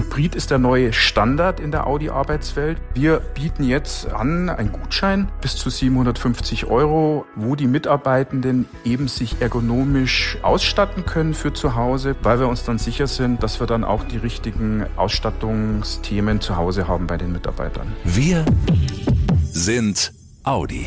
Hybrid ist der neue Standard in der Audi-Arbeitswelt. Wir bieten jetzt an einen Gutschein bis zu 750 Euro, wo die Mitarbeitenden eben sich ergonomisch ausstatten können für zu Hause, weil wir uns dann sicher sind, dass wir dann auch die richtigen Ausstattungsthemen zu Hause haben bei den Mitarbeitern. Wir sind Audi.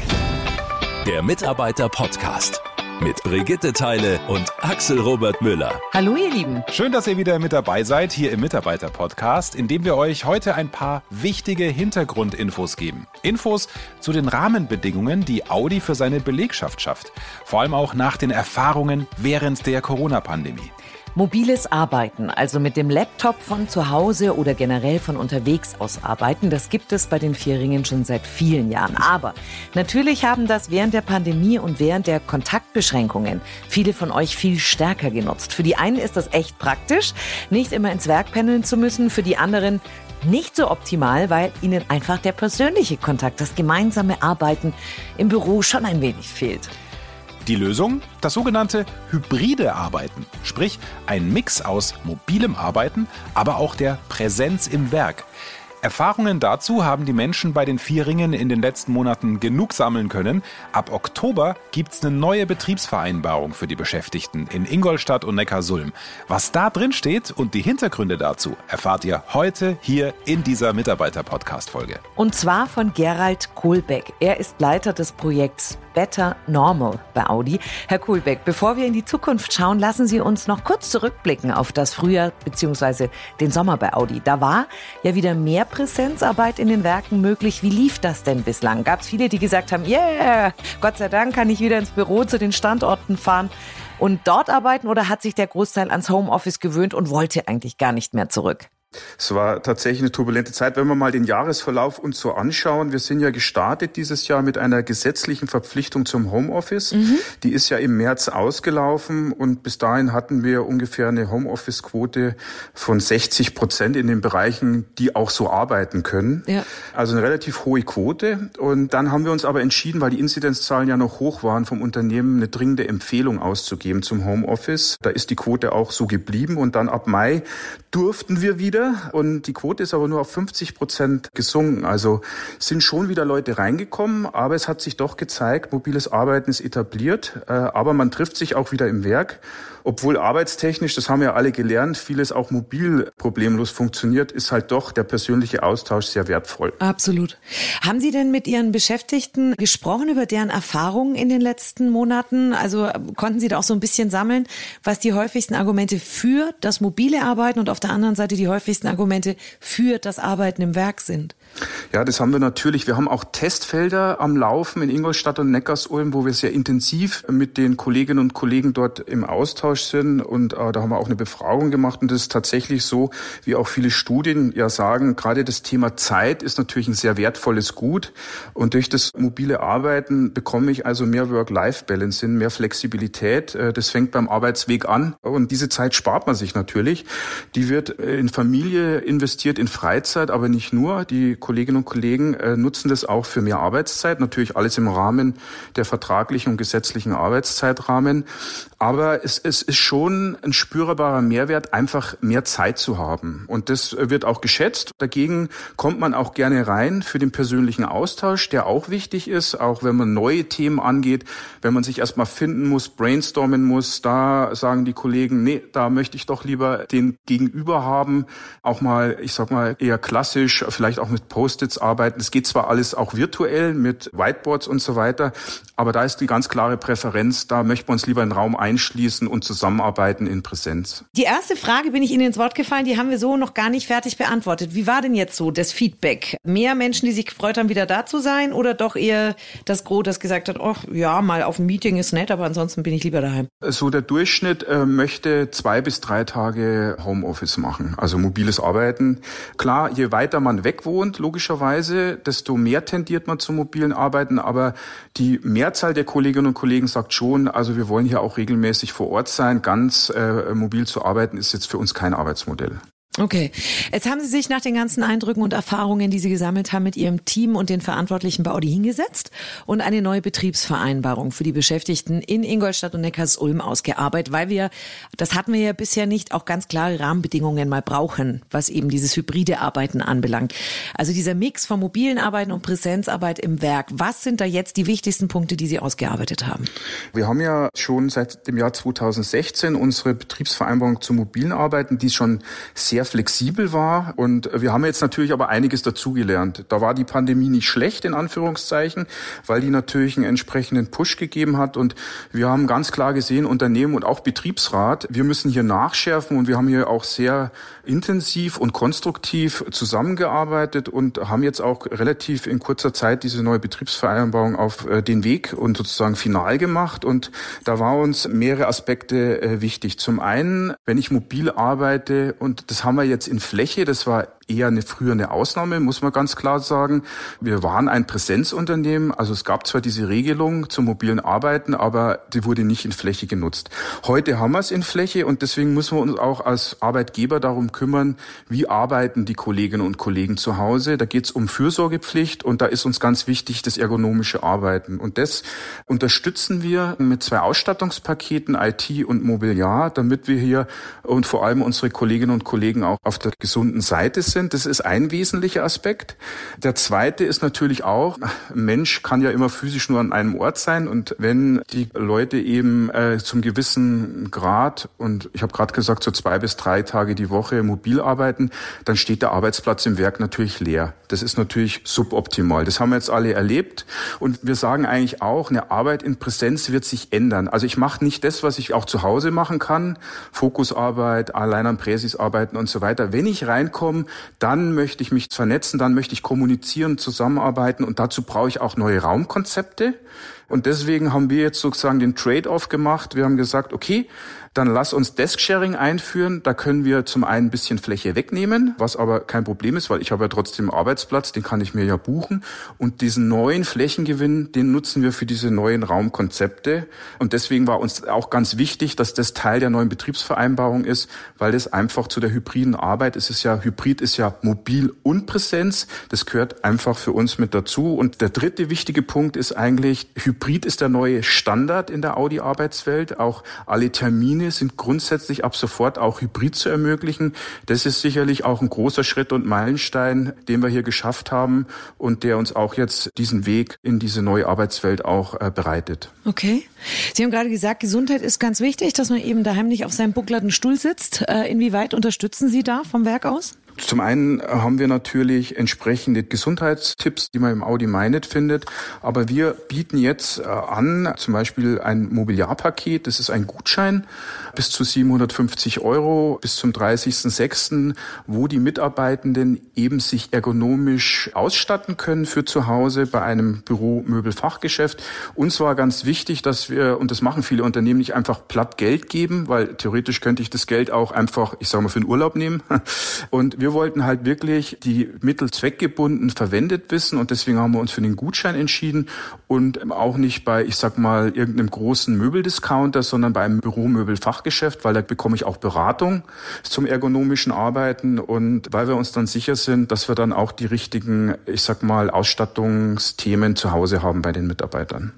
Der Mitarbeiter-Podcast mit Brigitte Teile und Axel Robert Müller. Hallo ihr Lieben. Schön, dass ihr wieder mit dabei seid hier im Mitarbeiter-Podcast, in dem wir euch heute ein paar wichtige Hintergrundinfos geben. Infos zu den Rahmenbedingungen, die Audi für seine Belegschaft schafft. Vor allem auch nach den Erfahrungen während der Corona-Pandemie. Mobiles Arbeiten, also mit dem Laptop von zu Hause oder generell von unterwegs aus arbeiten, das gibt es bei den Vierringen schon seit vielen Jahren. Aber natürlich haben das während der Pandemie und während der Kontaktbeschränkungen viele von euch viel stärker genutzt. Für die einen ist das echt praktisch, nicht immer ins Werk pendeln zu müssen. Für die anderen nicht so optimal, weil ihnen einfach der persönliche Kontakt, das gemeinsame Arbeiten im Büro schon ein wenig fehlt. Die Lösung? Das sogenannte hybride Arbeiten, sprich ein Mix aus mobilem Arbeiten, aber auch der Präsenz im Werk. Erfahrungen dazu haben die Menschen bei den Vierringen in den letzten Monaten genug sammeln können. Ab Oktober gibt's eine neue Betriebsvereinbarung für die Beschäftigten in Ingolstadt und Neckarsulm. Was da drin steht und die Hintergründe dazu erfahrt ihr heute hier in dieser Mitarbeiter-Podcast-Folge. Und zwar von Gerald Kohlbeck. Er ist Leiter des Projekts Better Normal bei Audi. Herr Kohlbeck, bevor wir in die Zukunft schauen, lassen Sie uns noch kurz zurückblicken auf das Frühjahr bzw. den Sommer bei Audi. Da war ja wieder mehr Präsenzarbeit in den Werken möglich. Wie lief das denn bislang? Gab es viele, die gesagt haben, yeah, Gott sei Dank kann ich wieder ins Büro zu den Standorten fahren und dort arbeiten oder hat sich der Großteil ans Homeoffice gewöhnt und wollte eigentlich gar nicht mehr zurück? Es war tatsächlich eine turbulente Zeit. Wenn wir mal den Jahresverlauf uns so anschauen, wir sind ja gestartet dieses Jahr mit einer gesetzlichen Verpflichtung zum Homeoffice. Mhm. Die ist ja im März ausgelaufen und bis dahin hatten wir ungefähr eine Homeoffice-Quote von 60 Prozent in den Bereichen, die auch so arbeiten können. Ja. Also eine relativ hohe Quote. Und dann haben wir uns aber entschieden, weil die Inzidenzzahlen ja noch hoch waren, vom Unternehmen eine dringende Empfehlung auszugeben zum Homeoffice. Da ist die Quote auch so geblieben und dann ab Mai durften wir wieder und die Quote ist aber nur auf 50 Prozent gesunken. Also sind schon wieder Leute reingekommen, aber es hat sich doch gezeigt, mobiles Arbeiten ist etabliert, äh, aber man trifft sich auch wieder im Werk obwohl arbeitstechnisch, das haben wir alle gelernt, vieles auch mobil problemlos funktioniert, ist halt doch der persönliche Austausch sehr wertvoll. Absolut. Haben Sie denn mit Ihren Beschäftigten gesprochen über deren Erfahrungen in den letzten Monaten? Also konnten Sie da auch so ein bisschen sammeln, was die häufigsten Argumente für das mobile Arbeiten und auf der anderen Seite die häufigsten Argumente für das Arbeiten im Werk sind? Ja, das haben wir natürlich. Wir haben auch Testfelder am Laufen in Ingolstadt und Neckarsulm, wo wir sehr intensiv mit den Kolleginnen und Kollegen dort im Austausch sind. Und äh, da haben wir auch eine Befragung gemacht. Und das ist tatsächlich so, wie auch viele Studien ja sagen, gerade das Thema Zeit ist natürlich ein sehr wertvolles Gut. Und durch das mobile Arbeiten bekomme ich also mehr Work-Life-Balance hin, mehr Flexibilität. Äh, das fängt beim Arbeitsweg an. Und diese Zeit spart man sich natürlich. Die wird äh, in Familie investiert, in Freizeit, aber nicht nur. Die Kolleginnen und Kollegen äh, nutzen das auch für mehr Arbeitszeit, natürlich alles im Rahmen der vertraglichen und gesetzlichen Arbeitszeitrahmen. Aber es, es ist schon ein spürbarer Mehrwert, einfach mehr Zeit zu haben. Und das wird auch geschätzt. Dagegen kommt man auch gerne rein für den persönlichen Austausch, der auch wichtig ist, auch wenn man neue Themen angeht, wenn man sich erstmal finden muss, brainstormen muss, da sagen die Kollegen, nee, da möchte ich doch lieber den Gegenüber haben, auch mal, ich sag mal, eher klassisch, vielleicht auch mit Post-its arbeiten. Es geht zwar alles auch virtuell mit Whiteboards und so weiter, aber da ist die ganz klare Präferenz, da möchten wir uns lieber einen Raum einschließen und zusammenarbeiten in Präsenz. Die erste Frage bin ich Ihnen ins Wort gefallen, die haben wir so noch gar nicht fertig beantwortet. Wie war denn jetzt so das Feedback? Mehr Menschen, die sich gefreut haben, wieder da zu sein oder doch eher das Gros, das gesagt hat, oh ja, mal auf ein Meeting ist nett, aber ansonsten bin ich lieber daheim? So der Durchschnitt äh, möchte zwei bis drei Tage Homeoffice machen, also mobiles Arbeiten. Klar, je weiter man weg wohnt, logischerweise, desto mehr tendiert man zum mobilen Arbeiten. Aber die Mehrzahl der Kolleginnen und Kollegen sagt schon, also wir wollen hier auch regelmäßig vor Ort sein. Ganz äh, mobil zu arbeiten ist jetzt für uns kein Arbeitsmodell. Okay. Jetzt haben Sie sich nach den ganzen Eindrücken und Erfahrungen, die Sie gesammelt haben, mit Ihrem Team und den Verantwortlichen bei Audi hingesetzt und eine neue Betriebsvereinbarung für die Beschäftigten in Ingolstadt und Neckarsulm ausgearbeitet, weil wir, das hatten wir ja bisher nicht, auch ganz klare Rahmenbedingungen mal brauchen, was eben dieses hybride Arbeiten anbelangt. Also dieser Mix von mobilen Arbeiten und Präsenzarbeit im Werk. Was sind da jetzt die wichtigsten Punkte, die Sie ausgearbeitet haben? Wir haben ja schon seit dem Jahr 2016 unsere Betriebsvereinbarung zu mobilen Arbeiten, die schon sehr sehr flexibel war. Und wir haben jetzt natürlich aber einiges dazugelernt. Da war die Pandemie nicht schlecht, in Anführungszeichen, weil die natürlich einen entsprechenden Push gegeben hat. Und wir haben ganz klar gesehen, Unternehmen und auch Betriebsrat, wir müssen hier nachschärfen und wir haben hier auch sehr intensiv und konstruktiv zusammengearbeitet und haben jetzt auch relativ in kurzer Zeit diese neue Betriebsvereinbarung auf äh, den Weg und sozusagen final gemacht. Und da war uns mehrere Aspekte äh, wichtig. Zum einen, wenn ich mobil arbeite, und das haben wir jetzt in Fläche, das war eher eine früher eine Ausnahme, muss man ganz klar sagen. Wir waren ein Präsenzunternehmen, also es gab zwar diese Regelung zum mobilen Arbeiten, aber die wurde nicht in Fläche genutzt. Heute haben wir es in Fläche und deswegen müssen wir uns auch als Arbeitgeber darum kümmern, wie arbeiten die Kolleginnen und Kollegen zu Hause. Da geht es um Fürsorgepflicht und da ist uns ganz wichtig das ergonomische Arbeiten. Und das unterstützen wir mit zwei Ausstattungspaketen IT und Mobiliar, damit wir hier und vor allem unsere Kolleginnen und Kollegen auch auf der gesunden Seite sind sind. Das ist ein wesentlicher Aspekt. Der zweite ist natürlich auch, Mensch kann ja immer physisch nur an einem Ort sein und wenn die Leute eben äh, zum gewissen Grad und ich habe gerade gesagt, so zwei bis drei Tage die Woche mobil arbeiten, dann steht der Arbeitsplatz im Werk natürlich leer. Das ist natürlich suboptimal. Das haben wir jetzt alle erlebt und wir sagen eigentlich auch, eine Arbeit in Präsenz wird sich ändern. Also ich mache nicht das, was ich auch zu Hause machen kann, Fokusarbeit, allein an Präsis arbeiten und so weiter. Wenn ich reinkomme, dann möchte ich mich vernetzen, dann möchte ich kommunizieren, zusammenarbeiten und dazu brauche ich auch neue Raumkonzepte. Und deswegen haben wir jetzt sozusagen den Trade-off gemacht. Wir haben gesagt, okay, dann lass uns Desk-Sharing einführen. Da können wir zum einen ein bisschen Fläche wegnehmen, was aber kein Problem ist, weil ich habe ja trotzdem Arbeitsplatz, den kann ich mir ja buchen. Und diesen neuen Flächengewinn, den nutzen wir für diese neuen Raumkonzepte. Und deswegen war uns auch ganz wichtig, dass das Teil der neuen Betriebsvereinbarung ist, weil das einfach zu der hybriden Arbeit ist. Es ja, Hybrid ist ja mobil und Präsenz. Das gehört einfach für uns mit dazu. Und der dritte wichtige Punkt ist eigentlich, Hybrid ist der neue Standard in der Audi-Arbeitswelt. Auch alle Termine Linie sind grundsätzlich ab sofort auch Hybrid zu ermöglichen. Das ist sicherlich auch ein großer Schritt und Meilenstein, den wir hier geschafft haben und der uns auch jetzt diesen Weg in diese neue Arbeitswelt auch äh, bereitet. Okay. Sie haben gerade gesagt, Gesundheit ist ganz wichtig, dass man eben daheim nicht auf seinem bucklerten Stuhl sitzt. Äh, inwieweit unterstützen Sie da vom Werk aus? Zum einen haben wir natürlich entsprechende Gesundheitstipps, die man im Audi Meinet findet. Aber wir bieten jetzt äh, an, zum Beispiel ein Mobiliarpaket. Das ist ein Gutschein bis zu 750 Euro bis zum 30.06., wo die Mitarbeitenden eben sich ergonomisch ausstatten können für zu Hause bei einem Büromöbelfachgeschäft. Uns war ganz wichtig, dass wir, und das machen viele Unternehmen, nicht einfach platt Geld geben, weil theoretisch könnte ich das Geld auch einfach, ich sage mal, für den Urlaub nehmen. Und wir wollten halt wirklich die Mittel zweckgebunden verwendet wissen und deswegen haben wir uns für den Gutschein entschieden und auch nicht bei, ich sag mal, irgendeinem großen Möbeldiscounter, sondern bei einem Büromöbelfachgeschäft, weil da bekomme ich auch Beratung zum ergonomischen Arbeiten und weil wir uns dann sicher sind, dass wir dann auch die richtigen, ich sag mal, Ausstattungsthemen zu Hause haben bei den Mitarbeitern.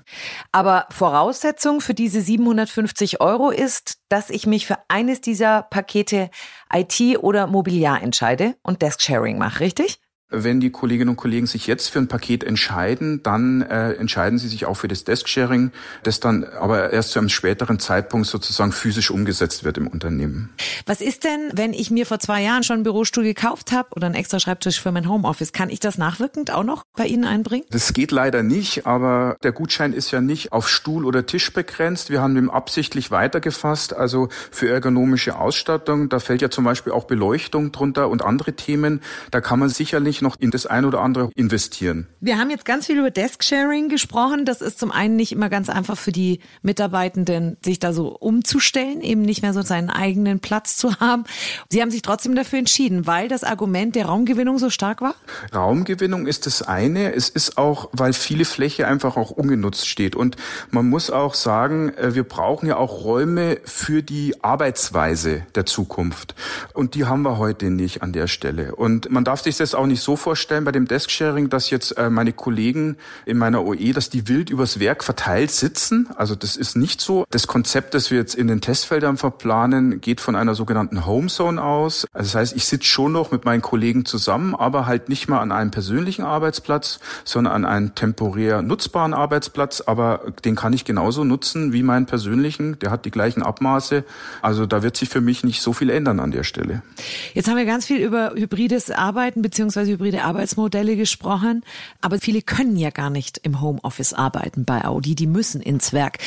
Aber Voraussetzung für diese 750 Euro ist, dass ich mich für eines dieser Pakete IT oder Mobiliar entscheide und Desk-Sharing mache, richtig? Wenn die Kolleginnen und Kollegen sich jetzt für ein Paket entscheiden, dann äh, entscheiden sie sich auch für das Desk-Sharing, das dann aber erst zu einem späteren Zeitpunkt sozusagen physisch umgesetzt wird im Unternehmen. Was ist denn, wenn ich mir vor zwei Jahren schon einen Bürostuhl gekauft habe oder einen extra Schreibtisch für mein Homeoffice? Kann ich das nachwirkend auch noch bei Ihnen einbringen? Das geht leider nicht, aber der Gutschein ist ja nicht auf Stuhl oder Tisch begrenzt. Wir haben ihn absichtlich weitergefasst, also für ergonomische Ausstattung. Da fällt ja zum Beispiel auch Beleuchtung drunter und andere Themen. Da kann man sicherlich noch in das ein oder andere investieren. Wir haben jetzt ganz viel über Desk-Sharing gesprochen. Das ist zum einen nicht immer ganz einfach für die Mitarbeitenden, sich da so umzustellen, eben nicht mehr so seinen eigenen Platz zu haben. Sie haben sich trotzdem dafür entschieden, weil das Argument der Raumgewinnung so stark war? Raumgewinnung ist das eine. Es ist auch, weil viele Fläche einfach auch ungenutzt steht. Und man muss auch sagen, äh, wir brauchen ja auch Räume für die Arbeitsweise der Zukunft. Und die haben wir heute nicht an der Stelle. Und man darf sich das auch nicht so vorstellen bei dem Desk-Sharing, dass jetzt äh, meine Kollegen in meiner OE, dass die wild übers Werk verteilt sitzen. Also das ist nicht so. Das Konzept, das wir jetzt in den Testfeldern verplanen, geht von einer sogenannten Home Zone aus. Also das heißt, ich sitze schon noch mit meinen Kollegen zusammen, aber halt nicht mal an einem persönlichen Arbeitsplatz, sondern an einem temporär nutzbaren Arbeitsplatz. Aber den kann ich genauso nutzen wie meinen persönlichen. Der hat die gleichen Abmaße. Also da wird sich für mich nicht so viel ändern an der Stelle. Jetzt haben wir ganz viel über hybrides Arbeiten beziehungsweise hybride Arbeitsmodelle gesprochen, aber viele können ja gar nicht im Homeoffice arbeiten bei Audi, die müssen ins Werk.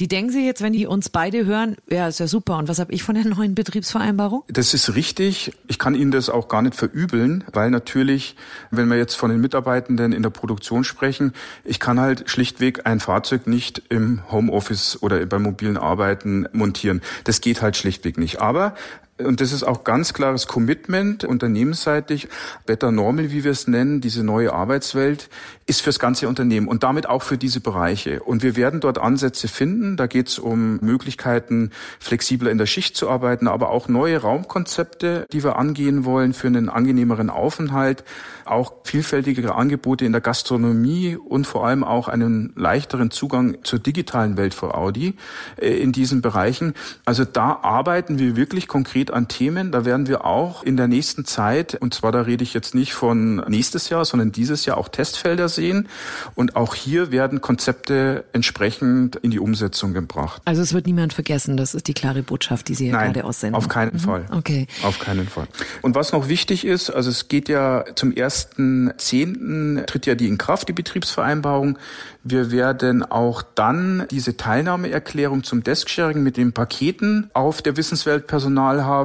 Die denken sich jetzt, wenn die uns beide hören, ja, ist ja super. Und was habe ich von der neuen Betriebsvereinbarung? Das ist richtig. Ich kann Ihnen das auch gar nicht verübeln, weil natürlich, wenn wir jetzt von den Mitarbeitenden in der Produktion sprechen, ich kann halt schlichtweg ein Fahrzeug nicht im Homeoffice oder beim mobilen Arbeiten montieren. Das geht halt schlichtweg nicht. Aber und das ist auch ganz klares Commitment unternehmensseitig. Better Normal, wie wir es nennen, diese neue Arbeitswelt, ist fürs ganze Unternehmen und damit auch für diese Bereiche. Und wir werden dort Ansätze finden. Da geht es um Möglichkeiten, flexibler in der Schicht zu arbeiten, aber auch neue Raumkonzepte, die wir angehen wollen für einen angenehmeren Aufenthalt, auch vielfältigere Angebote in der Gastronomie und vor allem auch einen leichteren Zugang zur digitalen Welt für Audi äh, in diesen Bereichen. Also da arbeiten wir wirklich konkret an Themen. Da werden wir auch in der nächsten Zeit, und zwar da rede ich jetzt nicht von nächstes Jahr, sondern dieses Jahr auch Testfelder sehen. Und auch hier werden Konzepte entsprechend in die Umsetzung gebracht. Also es wird niemand vergessen. Das ist die klare Botschaft, die Sie hier Nein, gerade aussenden. auf keinen mhm. Fall. Okay. Auf keinen Fall. Und was noch wichtig ist, also es geht ja zum 1.10. tritt ja die in Kraft, die Betriebsvereinbarung. Wir werden auch dann diese Teilnahmeerklärung zum Desk-Sharing mit den Paketen auf der Wissenswelt Personal haben.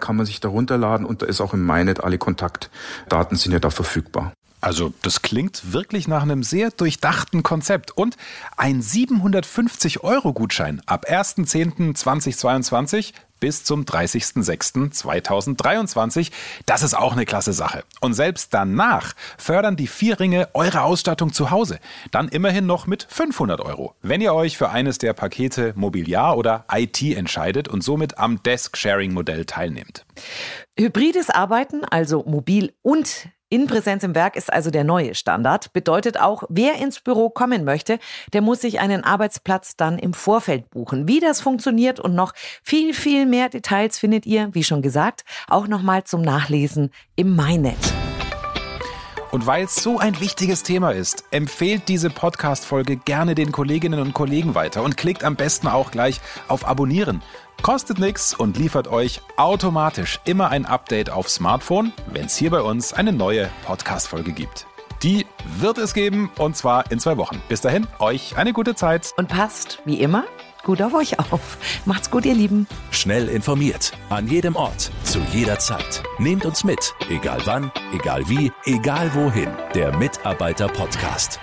Kann man sich da runterladen und da ist auch im MyNet alle Kontaktdaten sind ja da verfügbar. Also das klingt wirklich nach einem sehr durchdachten Konzept. Und ein 750-Euro-Gutschein ab 1.10.2022 bis zum 30.06.2023. Das ist auch eine klasse Sache. Und selbst danach fördern die vier Ringe eure Ausstattung zu Hause. Dann immerhin noch mit 500 Euro, wenn ihr euch für eines der Pakete Mobiliar oder IT entscheidet und somit am Desk-Sharing-Modell teilnehmt. Hybrides Arbeiten, also mobil und in Präsenz im Werk ist also der neue Standard. Bedeutet auch, wer ins Büro kommen möchte, der muss sich einen Arbeitsplatz dann im Vorfeld buchen. Wie das funktioniert und noch viel, viel mehr Details findet ihr, wie schon gesagt, auch nochmal zum Nachlesen im MyNet. Und weil es so ein wichtiges Thema ist, empfehlt diese Podcast-Folge gerne den Kolleginnen und Kollegen weiter und klickt am besten auch gleich auf Abonnieren. Kostet nichts und liefert euch automatisch immer ein Update auf Smartphone, wenn es hier bei uns eine neue Podcast-Folge gibt. Die wird es geben und zwar in zwei Wochen. Bis dahin, euch eine gute Zeit. Und passt, wie immer, gut auf euch auf. Macht's gut, ihr Lieben. Schnell informiert, an jedem Ort, zu jeder Zeit. Nehmt uns mit, egal wann, egal wie, egal wohin. Der Mitarbeiter-Podcast.